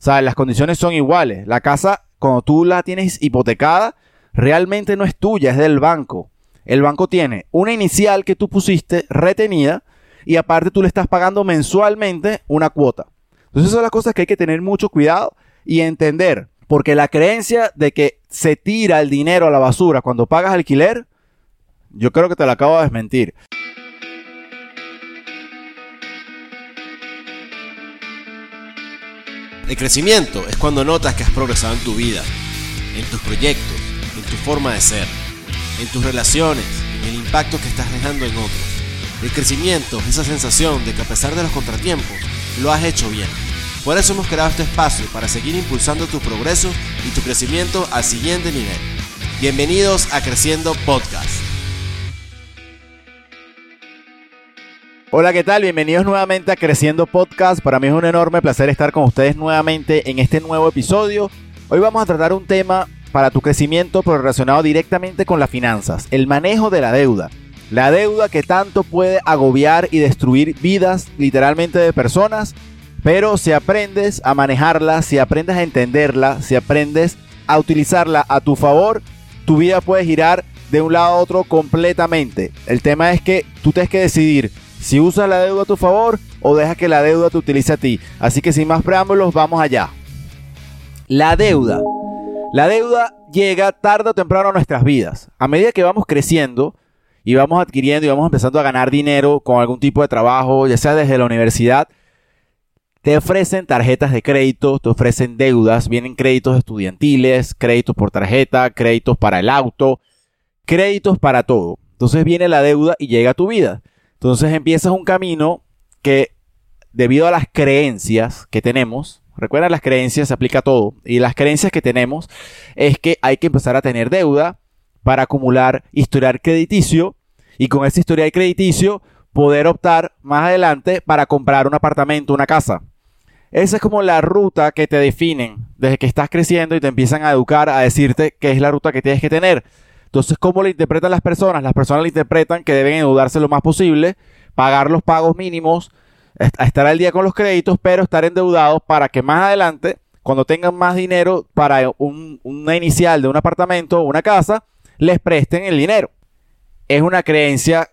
Sea, las condiciones son iguales. La casa, cuando tú la tienes hipotecada, realmente no es tuya, es del banco. El banco tiene una inicial que tú pusiste retenida y aparte tú le estás pagando mensualmente una cuota. Entonces esas son las cosas que hay que tener mucho cuidado y entender. Porque la creencia de que se tira el dinero a la basura cuando pagas alquiler, yo creo que te la acabo de desmentir. El crecimiento es cuando notas que has progresado en tu vida, en tus proyectos, en tu forma de ser, en tus relaciones, en el impacto que estás dejando en otros. El crecimiento es esa sensación de que a pesar de los contratiempos, lo has hecho bien. Por eso hemos creado este espacio para seguir impulsando tu progreso y tu crecimiento al siguiente nivel. Bienvenidos a Creciendo Podcast. Hola, ¿qué tal? Bienvenidos nuevamente a Creciendo Podcast. Para mí es un enorme placer estar con ustedes nuevamente en este nuevo episodio. Hoy vamos a tratar un tema para tu crecimiento, pero relacionado directamente con las finanzas, el manejo de la deuda. La deuda que tanto puede agobiar y destruir vidas literalmente de personas, pero si aprendes a manejarla, si aprendes a entenderla, si aprendes a utilizarla a tu favor, tu vida puede girar de un lado a otro completamente. El tema es que tú tienes que decidir si usas la deuda a tu favor o dejas que la deuda te utilice a ti. Así que sin más preámbulos, vamos allá. La deuda. La deuda llega tarde o temprano a nuestras vidas. A medida que vamos creciendo y vamos adquiriendo y vamos empezando a ganar dinero con algún tipo de trabajo, ya sea desde la universidad, te ofrecen tarjetas de crédito, te ofrecen deudas, vienen créditos estudiantiles, créditos por tarjeta, créditos para el auto, créditos para todo. Entonces viene la deuda y llega a tu vida. Entonces empiezas un camino que debido a las creencias que tenemos, recuerda las creencias se aplica a todo, y las creencias que tenemos es que hay que empezar a tener deuda para acumular historial crediticio y con ese historial crediticio poder optar más adelante para comprar un apartamento, una casa. Esa es como la ruta que te definen desde que estás creciendo y te empiezan a educar a decirte qué es la ruta que tienes que tener. Entonces, ¿cómo lo interpretan las personas? Las personas lo interpretan que deben endeudarse lo más posible, pagar los pagos mínimos, estar al día con los créditos, pero estar endeudados para que más adelante, cuando tengan más dinero para una inicial de un apartamento o una casa, les presten el dinero. Es una creencia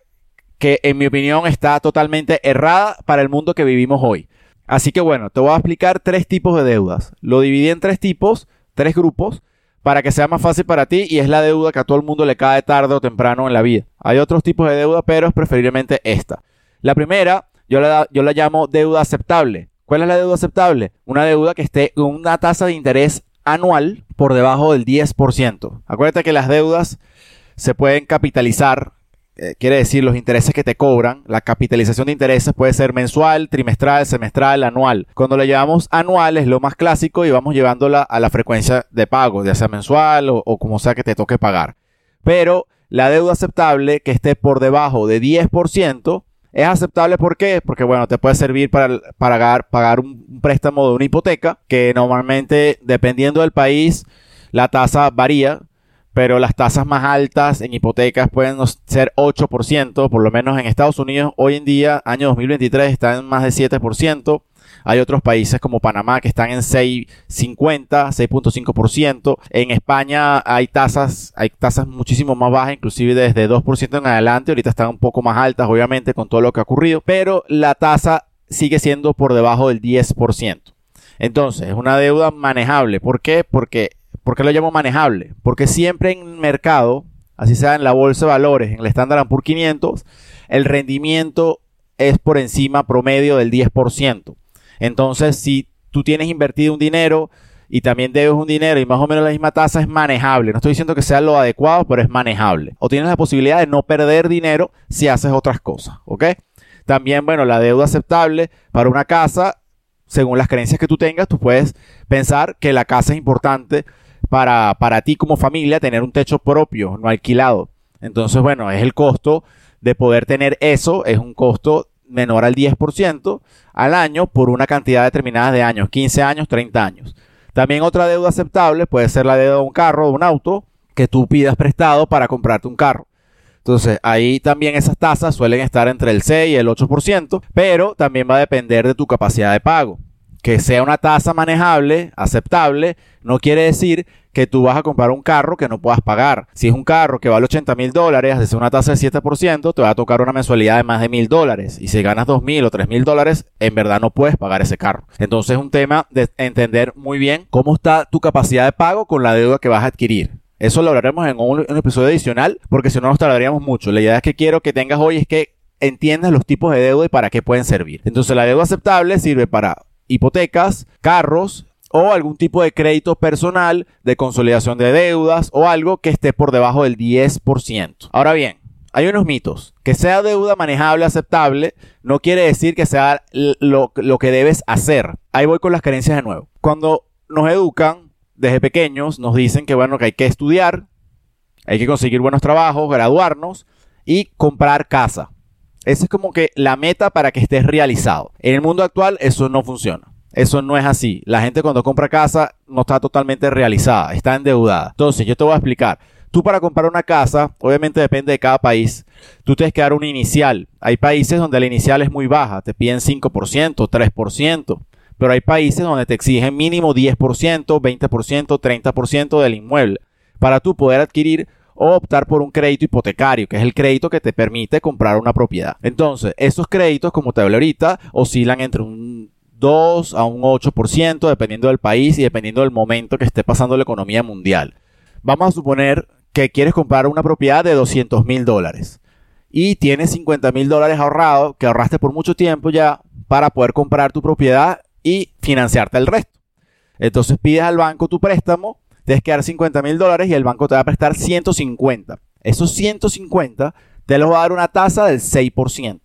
que en mi opinión está totalmente errada para el mundo que vivimos hoy. Así que bueno, te voy a explicar tres tipos de deudas. Lo dividí en tres tipos, tres grupos para que sea más fácil para ti y es la deuda que a todo el mundo le cae tarde o temprano en la vida. Hay otros tipos de deuda, pero es preferiblemente esta. La primera, yo la, yo la llamo deuda aceptable. ¿Cuál es la deuda aceptable? Una deuda que esté con una tasa de interés anual por debajo del 10%. Acuérdate que las deudas se pueden capitalizar eh, quiere decir los intereses que te cobran, la capitalización de intereses puede ser mensual, trimestral, semestral, anual. Cuando la llevamos anual es lo más clásico y vamos llevándola a la frecuencia de pago, ya sea mensual o, como sea que te toque pagar. Pero la deuda aceptable que esté por debajo de 10%, es aceptable. Porque bueno, te puede servir para, pagar, pagar un préstamo de una hipoteca, que normalmente dependiendo del país la tasa varía pero las tasas más altas en hipotecas pueden ser 8%, por lo menos en Estados Unidos hoy en día, año 2023, están en más de 7%. Hay otros países como Panamá que están en 6.50, 6.5%. En España hay tasas, hay tasas muchísimo más bajas, inclusive desde 2% en adelante. Ahorita están un poco más altas, obviamente, con todo lo que ha ocurrido. Pero la tasa sigue siendo por debajo del 10%. Entonces, es una deuda manejable. ¿Por qué? Porque ¿Por qué lo llamo manejable? Porque siempre en el mercado, así sea en la bolsa de valores, en el Standard Poor's 500, el rendimiento es por encima promedio del 10%. Entonces, si tú tienes invertido un dinero y también debes un dinero y más o menos la misma tasa es manejable. No estoy diciendo que sea lo adecuado, pero es manejable. O tienes la posibilidad de no perder dinero si haces otras cosas, ¿ok? También, bueno, la deuda aceptable para una casa, según las creencias que tú tengas, tú puedes pensar que la casa es importante para, para ti como familia tener un techo propio, no alquilado. Entonces, bueno, es el costo de poder tener eso, es un costo menor al 10% al año por una cantidad determinada de años, 15 años, 30 años. También otra deuda aceptable puede ser la deuda de un carro, de un auto, que tú pidas prestado para comprarte un carro. Entonces, ahí también esas tasas suelen estar entre el 6 y el 8%, pero también va a depender de tu capacidad de pago que sea una tasa manejable, aceptable, no quiere decir que tú vas a comprar un carro que no puedas pagar. Si es un carro que vale 80 mil dólares, desde una tasa del 7%, te va a tocar una mensualidad de más de mil dólares. Y si ganas 2 mil o 3 mil dólares, en verdad no puedes pagar ese carro. Entonces es un tema de entender muy bien cómo está tu capacidad de pago con la deuda que vas a adquirir. Eso lo hablaremos en un, episodio adicional, porque si no nos tardaríamos mucho. La idea es que quiero que tengas hoy es que entiendas los tipos de deuda y para qué pueden servir. Entonces la deuda aceptable sirve para hipotecas, carros o algún tipo de crédito personal de consolidación de deudas o algo que esté por debajo del 10%. Ahora bien, hay unos mitos. Que sea deuda manejable, aceptable, no quiere decir que sea lo, que debes hacer. Ahí voy con las creencias de nuevo. Cuando nos educan desde pequeños, nos dicen que bueno, que hay que estudiar, hay que conseguir buenos trabajos, graduarnos y comprar casa. Esa es como que la meta para que estés realizado. En el mundo actual eso no funciona. Eso no es así. La gente cuando compra casa no está totalmente realizada, está endeudada. Entonces, yo te voy a explicar. Tú para comprar una casa, obviamente depende de cada país, tú tienes que dar un inicial. Hay países donde la inicial es muy baja, te piden 5%, 3%, pero hay países donde te exigen mínimo 10%, 20%, 30% del inmueble para tú poder adquirir o optar por un crédito hipotecario, que es el crédito que te permite comprar una propiedad. Entonces, esos créditos, como te hablé ahorita, oscilan entre un 2 a un 8%, dependiendo del país y dependiendo del momento que esté pasando la economía mundial. Vamos a suponer que quieres comprar una propiedad de 200 mil dólares y tienes 50 mil dólares ahorrados, que ahorraste por mucho tiempo ya, para poder comprar tu propiedad y financiarte el resto. Entonces pides al banco tu préstamo tienes que dar 50 mil dólares y el banco te va a prestar 150. Esos 150 te los va a dar una tasa del 6%.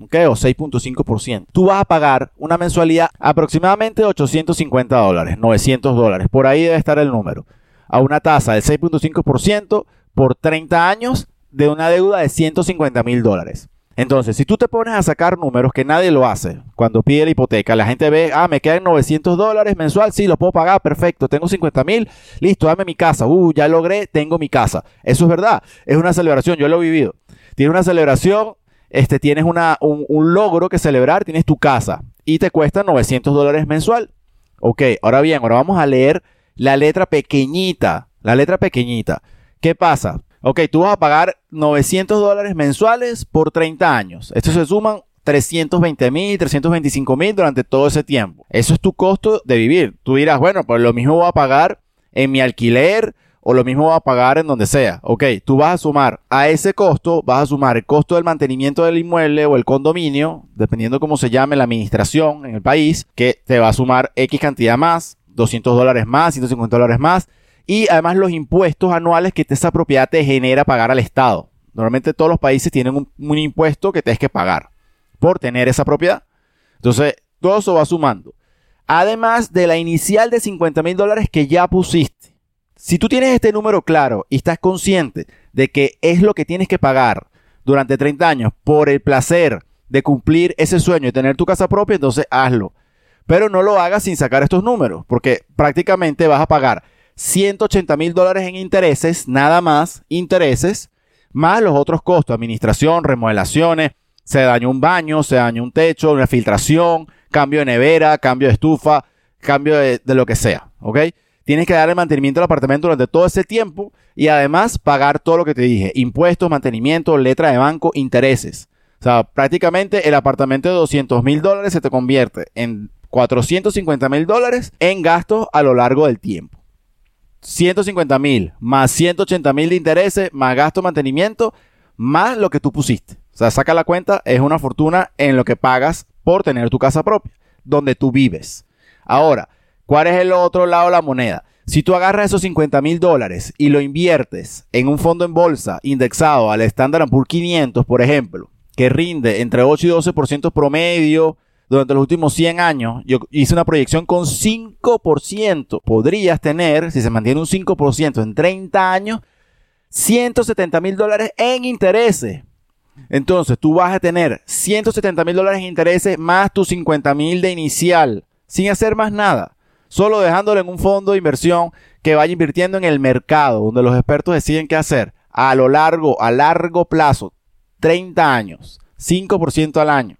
¿ok? O 6.5%. Tú vas a pagar una mensualidad aproximadamente de 850 dólares, 900 dólares. Por ahí debe estar el número. A una tasa del 6.5% por 30 años de una deuda de 150 mil dólares. Entonces, si tú te pones a sacar números que nadie lo hace, cuando pide la hipoteca, la gente ve, ah, me quedan 900 dólares mensual, sí, lo puedo pagar, perfecto, tengo 50 mil, listo, dame mi casa, uh, ya logré, tengo mi casa. Eso es verdad, es una celebración, yo lo he vivido. Tienes una celebración, este, tienes una, un, un logro que celebrar, tienes tu casa y te cuesta 900 dólares mensual. Ok, ahora bien, ahora vamos a leer la letra pequeñita, la letra pequeñita. ¿Qué pasa? Ok, tú vas a pagar 900 dólares mensuales por 30 años. Esto se suman 320 mil, 325 mil durante todo ese tiempo. Eso es tu costo de vivir. Tú dirás, bueno, pues lo mismo voy a pagar en mi alquiler o lo mismo voy a pagar en donde sea. Ok, tú vas a sumar a ese costo, vas a sumar el costo del mantenimiento del inmueble o el condominio, dependiendo cómo se llame la administración en el país, que te va a sumar X cantidad más, 200 dólares más, 150 dólares más y además los impuestos anuales que esa propiedad te genera pagar al Estado. Normalmente todos los países tienen un, impuesto que tienes que pagar por tener esa propiedad. Entonces, todo eso va sumando. Además de la inicial de 50 mil dólares que ya pusiste. Si tú tienes este número claro y estás consciente de que es lo que tienes que pagar durante 30 años por el placer de cumplir ese sueño y tener tu casa propia, entonces hazlo. Pero no lo hagas sin sacar estos números, porque prácticamente vas a pagar 180 mil dólares en intereses, nada más, intereses, más los otros costos, administración, remodelaciones, se dañó un baño, se dañó un techo, una filtración, cambio de nevera, cambio de estufa, cambio de, lo que sea, ¿ok? Tienes que dar el mantenimiento del apartamento durante todo ese tiempo y además pagar todo lo que te dije, impuestos, mantenimiento, letra de banco, intereses. O sea, prácticamente el apartamento de 200 mil dólares se te convierte en 450 mil dólares en gastos a lo largo del tiempo. 150 mil más 180 mil de intereses, más gasto de mantenimiento, más lo que tú pusiste. O sea, saca la cuenta, es una fortuna en lo que pagas por tener tu casa propia, donde tú vives. Ahora, ¿cuál es el otro lado de la moneda? Si tú agarras esos 50 mil dólares y lo inviertes en un fondo en bolsa indexado al Standard Poor's 500, por ejemplo, que rinde entre 8 y 12% promedio, durante los últimos 100 años, yo hice una proyección con 5%. Podrías tener, si se mantiene un 5% en 30 años, 170 mil dólares en intereses. Entonces, tú vas a tener 170 mil dólares en intereses más tus 50 mil de inicial, sin hacer más nada. Solo dejándolo en un fondo de inversión que vaya invirtiendo en el mercado, donde los expertos deciden qué hacer a lo largo, a largo plazo, 30 años, 5% al año.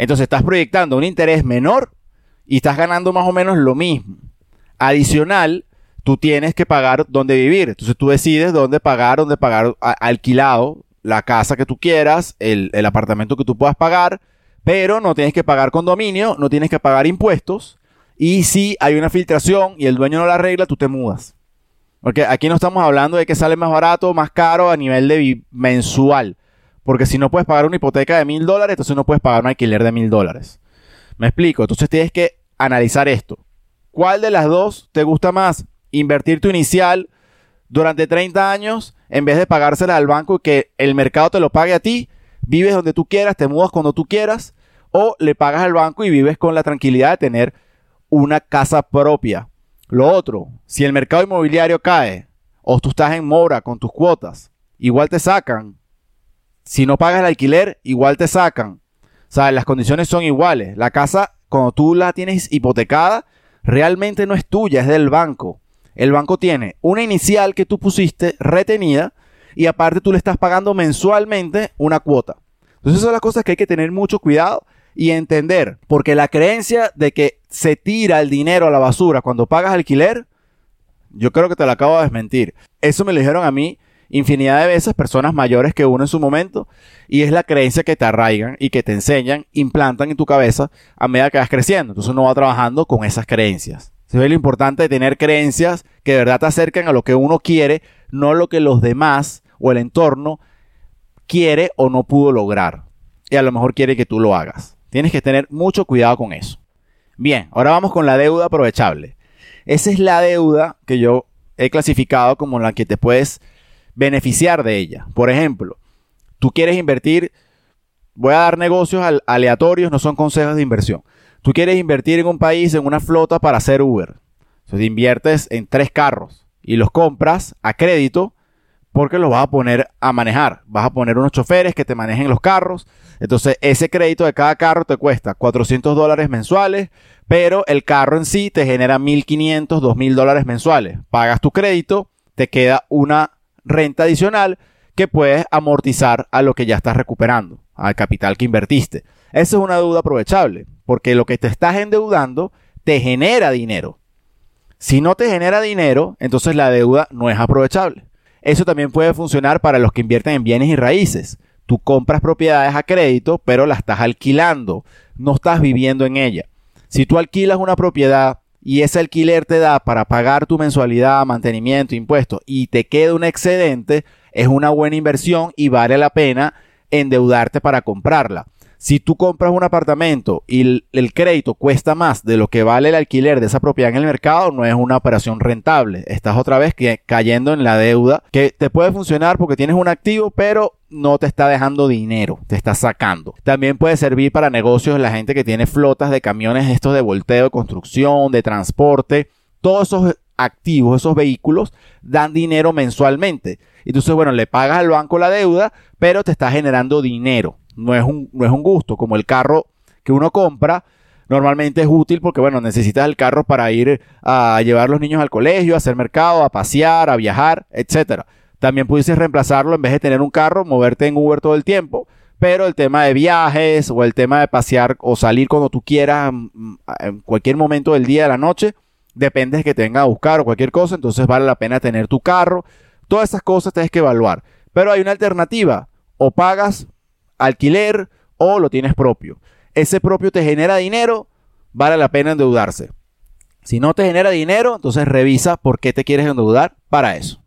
Entonces estás proyectando un interés menor y estás ganando más o menos lo mismo. Adicional, tú tienes que pagar dónde vivir. Entonces tú decides dónde pagar, dónde pagar alquilado, la casa que tú quieras, el, apartamento que tú puedas pagar, pero no tienes que pagar condominio, no tienes que pagar impuestos. Y si hay una filtración y el dueño no la arregla, tú te mudas. Porque aquí no estamos hablando de que sale más barato o más caro a nivel de mensual. Porque si no puedes pagar una hipoteca de mil dólares, entonces no puedes pagar un alquiler de mil dólares. Me explico. Entonces tienes que analizar esto. ¿Cuál de las dos te gusta más? Invertir tu inicial durante 30 años en vez de pagársela al banco y que el mercado te lo pague a ti. Vives donde tú quieras, te mudas cuando tú quieras. O le pagas al banco y vives con la tranquilidad de tener una casa propia. Lo otro, si el mercado inmobiliario cae o tú estás en mora con tus cuotas, igual te sacan. Si no pagas el alquiler, igual te sacan. O sea, las condiciones son iguales. La casa, cuando tú la tienes hipotecada, realmente no es tuya, es del banco. El banco tiene una inicial que tú pusiste retenida y aparte tú le estás pagando mensualmente una cuota. Entonces, esas son las cosas que hay que tener mucho cuidado y entender, porque la creencia de que se tira el dinero a la basura cuando pagas alquiler, yo creo que te la acabo de desmentir. Eso me lo dijeron a mí infinidad de veces personas mayores que uno en su momento y es la creencia que te arraigan y que te enseñan, implantan en tu cabeza a medida que vas creciendo. Entonces uno va trabajando con esas creencias. Se ve lo importante de tener creencias que de verdad te acerquen a lo que uno quiere, no lo que los demás o el entorno quiere o no pudo lograr. Y a lo mejor quiere que tú lo hagas. Tienes que tener mucho cuidado con eso. Bien, ahora vamos con la deuda aprovechable. Esa es la deuda que yo he clasificado como la que te puedes beneficiar de ella. Por ejemplo, tú quieres invertir, voy a dar negocios aleatorios, no son consejos de inversión. Tú quieres invertir en un país, en una flota para hacer Uber. Entonces inviertes en tres carros y los compras a crédito porque los vas a poner a manejar. Vas a poner unos choferes que te manejen los carros. Entonces, ese crédito de cada carro te cuesta 400 dólares mensuales, pero el carro en sí te genera 1.500, 2.000 dólares mensuales. Pagas tu crédito, te queda una renta adicional que puedes amortizar a lo que ya estás recuperando, al capital que invertiste. Esa es una deuda aprovechable, porque lo que te estás endeudando te genera dinero. Si no te genera dinero, entonces la deuda no es aprovechable. Eso también puede funcionar para los que invierten en bienes y raíces. Tú compras propiedades a crédito, pero la estás alquilando, no estás viviendo en ella. Si tú alquilas una propiedad y ese alquiler te da para pagar tu mensualidad, mantenimiento, impuestos y te queda un excedente, es una buena inversión y vale la pena endeudarte para comprarla. Si tú compras un apartamento y el, crédito cuesta más de lo que vale el alquiler de esa propiedad en el mercado, no es una operación rentable. Estás otra vez cayendo en la deuda que te puede funcionar porque tienes un activo, pero no te está dejando dinero, te está sacando. También puede servir para negocios la gente que tiene flotas de camiones estos de volteo, de construcción, de transporte. Todos esos activos, esos vehículos, dan dinero mensualmente. Entonces, bueno, le pagas al banco la deuda, pero te está generando dinero no es un, no es un gusto, como el carro que uno compra, normalmente es útil porque, bueno, necesitas el carro para ir a llevar a los niños al colegio, a hacer mercado, a pasear, a viajar, etcétera. También pudieses reemplazarlo en vez de tener un carro, moverte en Uber todo el tiempo. Pero el tema de viajes o el tema de pasear o salir cuando tú quieras mm, mm, en cualquier momento del día, de la noche, depende de que te venga a buscar o cualquier cosa, entonces vale la pena tener tu carro. Todas esas cosas tienes que evaluar. Pero hay una alternativa. O pagas alquiler o lo tienes propio. Ese propio te genera dinero, vale la pena endeudarse. Si no te genera dinero, entonces revisa por qué te quieres endeudar para eso.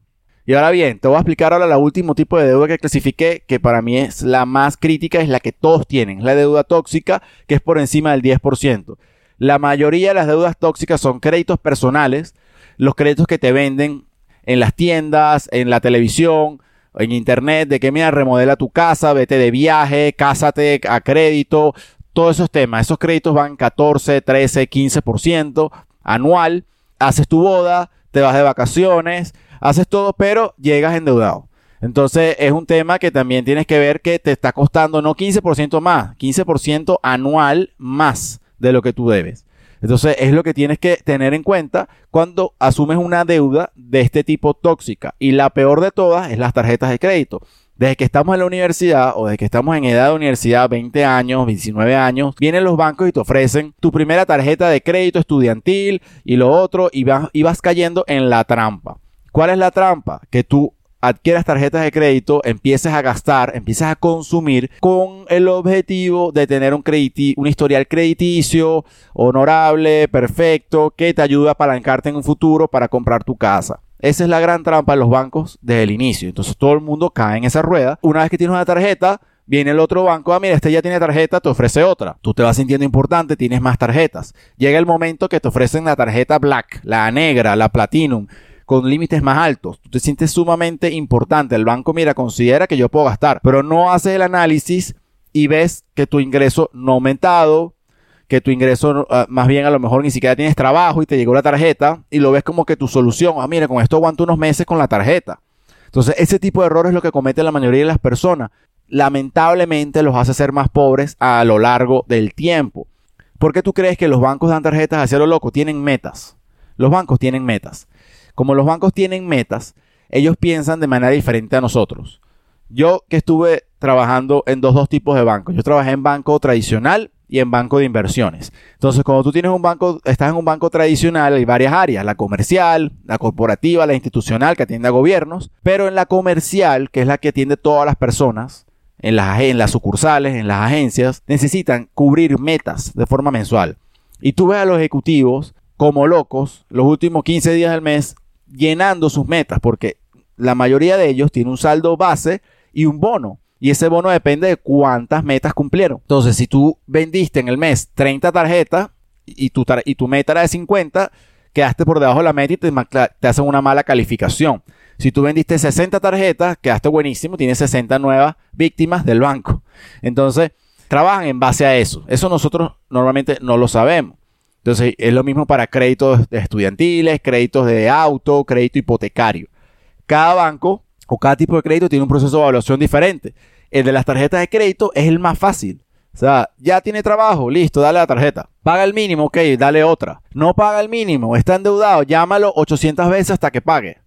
Y ahora bien, te voy a explicar ahora el último tipo de deuda que clasifiqué, que para mí es la más crítica, es la que todos tienen, la deuda tóxica, que es por encima del 10%. La mayoría de las deudas tóxicas son créditos personales, los créditos que te venden en las tiendas, en la televisión, en internet de que mira, remodela tu casa, vete de viaje, cásate a crédito, todos esos temas. Esos créditos van 14, 13, 15% anual. Haces tu boda, te vas de vacaciones, haces todo, pero llegas endeudado. Entonces es un tema que también tienes que ver que te está costando no 15% más, 15% anual más de lo que tú debes. Entonces es lo que tienes que tener en cuenta cuando asumes una deuda de este tipo tóxica. Y la peor de todas es las tarjetas de crédito. desde que estamos en la universidad o desde que estamos en edad de universidad, 20 años, 19 años, vienen los bancos y te ofrecen tu primera tarjeta de crédito estudiantil y lo otro y vas, y vas cayendo en la trampa. ¿Cuál es la trampa? Que tú adquieras tarjetas de crédito, empieces a gastar, empieces a consumir con el objetivo de tener un, un historial crediticio honorable, perfecto, que te ayude a apalancarte en un futuro para comprar tu casa. Esa es la gran trampa de los bancos desde el inicio. Entonces todo el mundo cae en esa rueda. Una vez que tienes una tarjeta, viene el otro banco, ah, mira, este ya tiene tarjeta, te ofrece otra. Tú te vas sintiendo importante, tienes más tarjetas. Llega el momento que te ofrecen la tarjeta Black, la negra, la Platinum con límites más altos. Tú te sientes sumamente importante. El banco, mira, considera que yo puedo gastar, pero no haces el análisis y ves que tu ingreso no ha aumentado, que tu ingreso ah, más bien a lo mejor ni siquiera tienes trabajo y te llegó la tarjeta y lo ves como que tu solución, ah, mira, con esto aguanto unos meses con la tarjeta. Entonces, ese tipo de errores es lo que cometen la mayoría de las personas. Lamentablemente los hace ser más pobres a lo largo del tiempo. ¿Por qué tú crees que los bancos dan tarjetas hacia lo loco? Tienen metas. Los bancos tienen metas como los bancos tienen metas, ellos piensan de manera diferente a nosotros. Yo que estuve trabajando en dos, dos tipos de bancos. Yo trabajé en banco tradicional y en banco de inversiones. Entonces, cuando tú tienes un banco, estás en un banco tradicional, hay varias áreas, la comercial, la corporativa, la institucional, que atiende a gobiernos, pero en la comercial, que es la que atiende todas las personas, en las, en las sucursales, en las agencias, necesitan cubrir metas de forma mensual. Y tú ves a los ejecutivos como locos los últimos 15 días del mes llenando sus metas, porque la mayoría de ellos tiene un saldo base y un bono. Y ese bono depende de cuántas metas cumplieron. Entonces, si tú vendiste en el mes 30 tarjetas y tu, y tu meta era de 50, quedaste por debajo de la meta y te, te hacen una mala calificación. Si tú vendiste 60 tarjetas, quedaste buenísimo, tienes 60 nuevas víctimas del banco. Entonces, trabajan en base a eso. Eso nosotros normalmente no lo sabemos. Entonces, es lo mismo para créditos estudiantiles, créditos de auto, crédito hipotecario. Cada banco o cada tipo de crédito tiene un proceso de evaluación diferente. El de las tarjetas de crédito es el más fácil. O sea, ya tiene trabajo, listo, dale la tarjeta. Paga el mínimo, ok, dale otra. No paga el mínimo, está endeudado, llámalo 800 veces hasta que pague.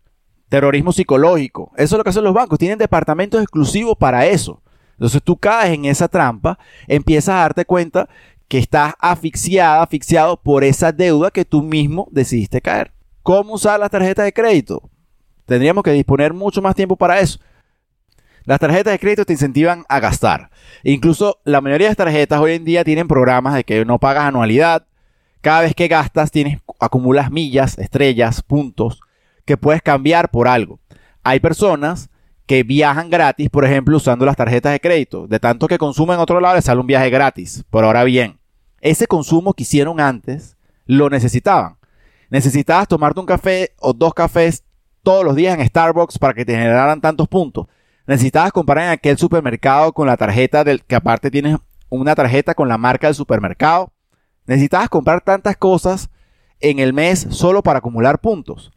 Terrorismo psicológico. Eso es lo que hacen los bancos. Tienen departamentos exclusivos para eso. Entonces tú caes en esa trampa, empiezas a darte cuenta que estás asfixiada, asfixiado por esa deuda que tú mismo decidiste caer. ¿Cómo usar las tarjetas de crédito? Tendríamos que disponer mucho más tiempo para eso. Las tarjetas de crédito te incentivan a gastar. Incluso la mayoría de las tarjetas hoy en día tienen programas de que no pagas anualidad. Cada vez que gastas tienes, acumulas millas, estrellas, puntos que puedes cambiar por algo. Hay personas que viajan gratis, por ejemplo, usando las tarjetas de crédito. De tanto que consumen en otro lado, les sale un viaje gratis. Pero ahora bien, ese consumo que hicieron antes, lo necesitaban. Necesitabas tomarte un café o dos cafés todos los días en Starbucks para que te generaran tantos puntos. Necesitabas comprar en aquel supermercado con la tarjeta del que aparte tienes una tarjeta con la marca del supermercado. Necesitabas comprar tantas cosas en el mes solo para acumular puntos.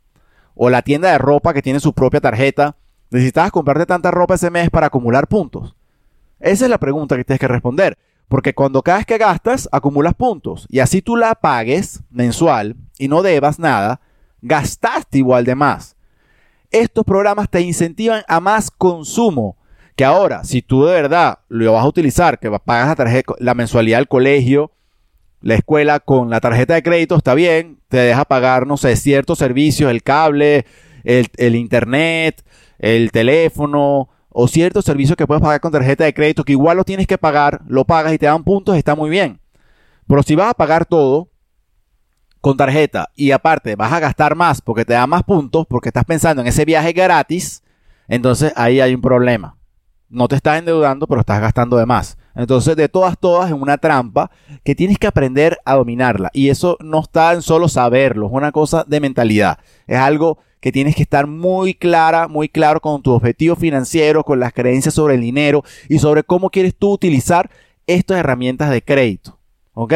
O la tienda de ropa que tiene su propia tarjeta ¿Necesitabas comprarte tanta ropa ese mes para acumular puntos? Esa es la pregunta que tienes que responder. Porque cuando cada vez que gastas, acumulas puntos. Y así tú la pagues mensual y no debas nada, gastaste igual de más. Estos programas te incentivan a más consumo. Que ahora, si tú de verdad lo vas a utilizar, que pagas la, la mensualidad del colegio, la escuela con la tarjeta de crédito, está bien, te deja pagar, no sé, ciertos servicios, el cable, el internet, el teléfono o ciertos servicios que puedes pagar con tarjeta de crédito que igual lo tienes que pagar, lo pagas y te dan puntos, está muy bien. Pero si vas a pagar todo con tarjeta y aparte vas a gastar más porque te da más puntos, porque estás pensando en ese viaje gratis, entonces ahí hay un problema. No te estás endeudando, pero estás gastando de más. Entonces, de todas, todas, en una trampa que tienes que aprender a dominarla. Y eso no está en solo saberlo, es una cosa de mentalidad. Es algo que tienes que estar muy clara, muy claro con tu objetivo financiero, con las creencias sobre el dinero y sobre cómo quieres tú utilizar estas herramientas de crédito. ¿Ok?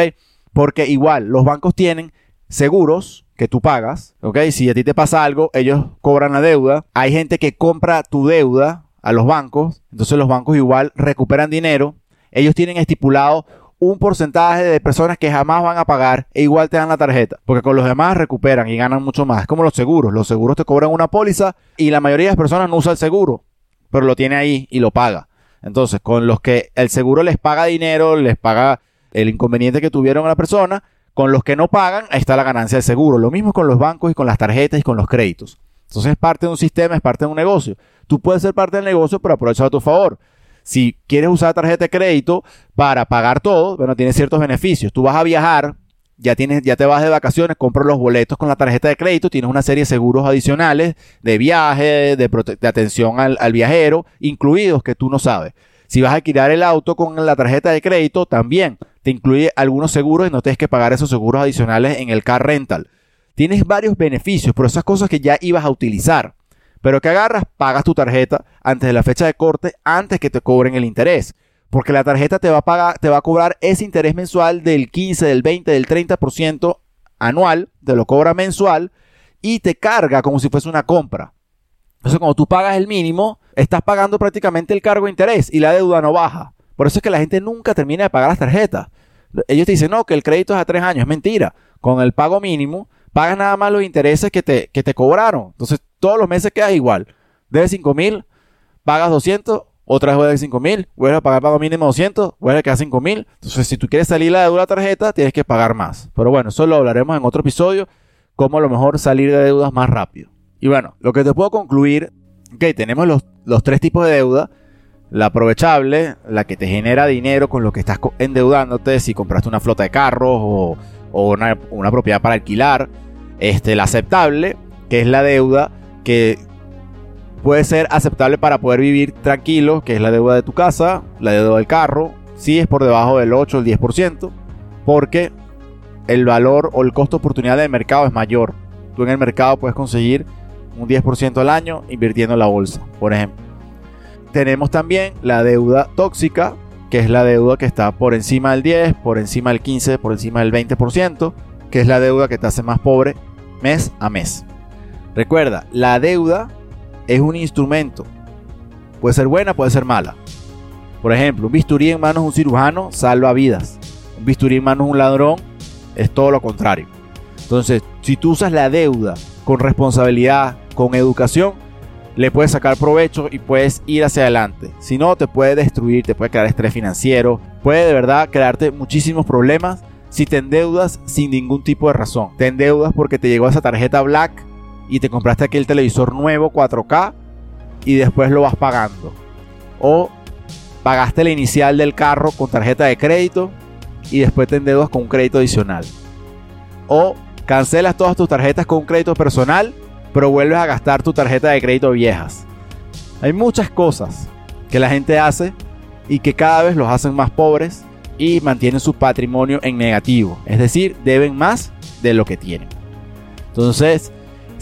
Porque igual los bancos tienen seguros que tú pagas, ¿ok? Si a ti te pasa algo, ellos cobran la deuda. Hay gente que compra tu deuda a los bancos, entonces los bancos igual recuperan dinero. Ellos tienen estipulado un porcentaje de personas que jamás van a pagar e igual te dan la tarjeta. Porque con los demás recuperan y ganan mucho más. Es como los seguros. Los seguros te cobran una póliza y la mayoría de las personas no usa el seguro. pero lo tiene ahí y lo paga. Entonces, con los que el seguro les paga dinero, les paga el inconveniente que tuvieron a la persona, con los que no pagan, ahí está la ganancia del seguro. Lo mismo con los bancos y con las tarjetas y con los créditos. Entonces es parte de un sistema, es parte de un negocio. Tú puedes ser parte del negocio, pero aprovechar a tu favor. Si quieres usar tarjeta de crédito para pagar todo, bueno, tienes ciertos beneficios. Tú vas a viajar, ya, tienes, ya te vas de vacaciones, compras los boletos con la tarjeta de crédito, tienes una serie de seguros adicionales de viaje, de, atención al, al, viajero, incluidos que tú no sabes. Si vas a alquilar el auto con la tarjeta de crédito, también te incluye algunos seguros y no tienes que pagar esos seguros adicionales en el car rental. Tienes varios beneficios por esas cosas que ya ibas a utilizar. Pero que agarras, pagas tu tarjeta antes de la fecha de corte, antes que te cobren el interés porque la tarjeta te va a pagar, te va a cobrar ese interés mensual del 15, del 20, del 30% anual, te lo cobra mensual y te carga como si fuese una compra. Entonces, cuando tú pagas el mínimo, estás pagando prácticamente el cargo de interés y la deuda no baja. Por eso es que la gente nunca termina de pagar las tarjetas. Ellos te dicen, no, que el crédito es a tres años. Es mentira. Con el pago mínimo, pagas nada más los intereses que te, que te cobraron. Entonces, todos los meses quedas igual. Debes 5 mil, pagas 200, otra vez de 5 mil, vuelves a pagar pago mínimo 200, vuelves a quedar 5 mil. Entonces, si tú quieres salir la deuda de tarjeta, tienes que pagar más. Pero bueno, eso lo hablaremos en otro episodio, cómo a lo mejor salir de deudas más rápido. Y bueno, lo que te puedo concluir, que tenemos los, los tres tipos de deuda. La aprovechable, la que te genera dinero con lo que estás endeudándote, si compraste una flota de carros o, o una, una propiedad para alquilar. Este, la aceptable, que es la deuda que puede ser aceptable para poder vivir tranquilo, que es la deuda de tu casa, la deuda del carro, si es por debajo del 8 o el 10%, porque el valor o el costo oportunidad del mercado es mayor. Tú en el mercado puedes conseguir un 10% al año invirtiendo en la bolsa, por ejemplo. Tenemos también la deuda tóxica, que es la deuda que está por encima del 10, por encima del 15, por encima del 20%, que es la deuda que te hace más pobre mes a mes. Recuerda, la deuda es un instrumento. Puede ser buena, puede ser mala. Por ejemplo, un bisturí en manos de un cirujano salva vidas. Un bisturí en manos de un ladrón es todo lo contrario. Entonces, si tú usas la deuda con responsabilidad, con educación, le puedes sacar provecho y puedes ir hacia adelante. Si no, te puede destruir, te puede crear estrés financiero, puede de verdad crearte muchísimos problemas si te endeudas sin ningún tipo de razón. Te endeudas porque te llegó esa tarjeta black y te compraste aquí el televisor nuevo 4K y después lo vas pagando. O pagaste la inicial del carro con tarjeta de crédito y después te endeudas con un crédito adicional. O cancelas todas tus tarjetas con un crédito personal, pero vuelves a gastar tu tarjeta de crédito viejas. Hay muchas cosas que la gente hace y que cada vez los hacen más pobres y mantienen su patrimonio en negativo. Es decir, deben más de lo que tienen. Entonces,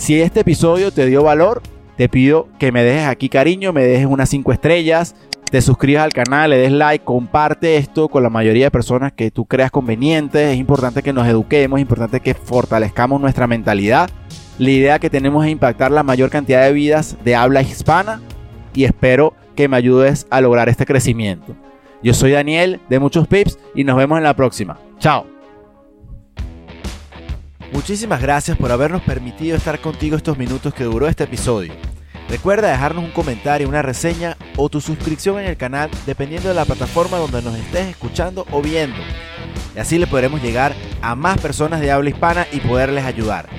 si este episodio te dio valor, te pido que me dejes aquí cariño, me dejes unas 5 estrellas, te suscribas al canal, le des like, comparte esto con la mayoría de personas que tú creas convenientes. Es importante que nos eduquemos, es importante que fortalezcamos nuestra mentalidad. La idea que tenemos es impactar la mayor cantidad de vidas de habla hispana y espero que me ayudes a lograr este crecimiento. Yo soy Daniel de Muchos Pips y nos vemos en la próxima. Chao. Muchísimas gracias por habernos permitido estar contigo estos minutos que duró este episodio. Recuerda dejarnos un comentario, una reseña o tu suscripción en el canal dependiendo de la plataforma donde nos estés escuchando o viendo. Y así le podremos llegar a más personas de habla hispana y poderles ayudar.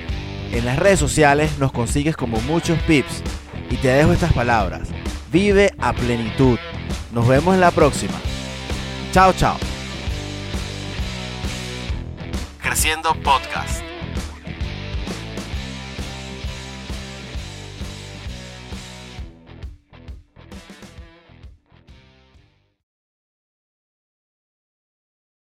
En las redes sociales nos consigues como muchos pips y te dejo estas palabras. Vive a plenitud. Nos vemos en la próxima. Chao, chao. Creciendo Podcast.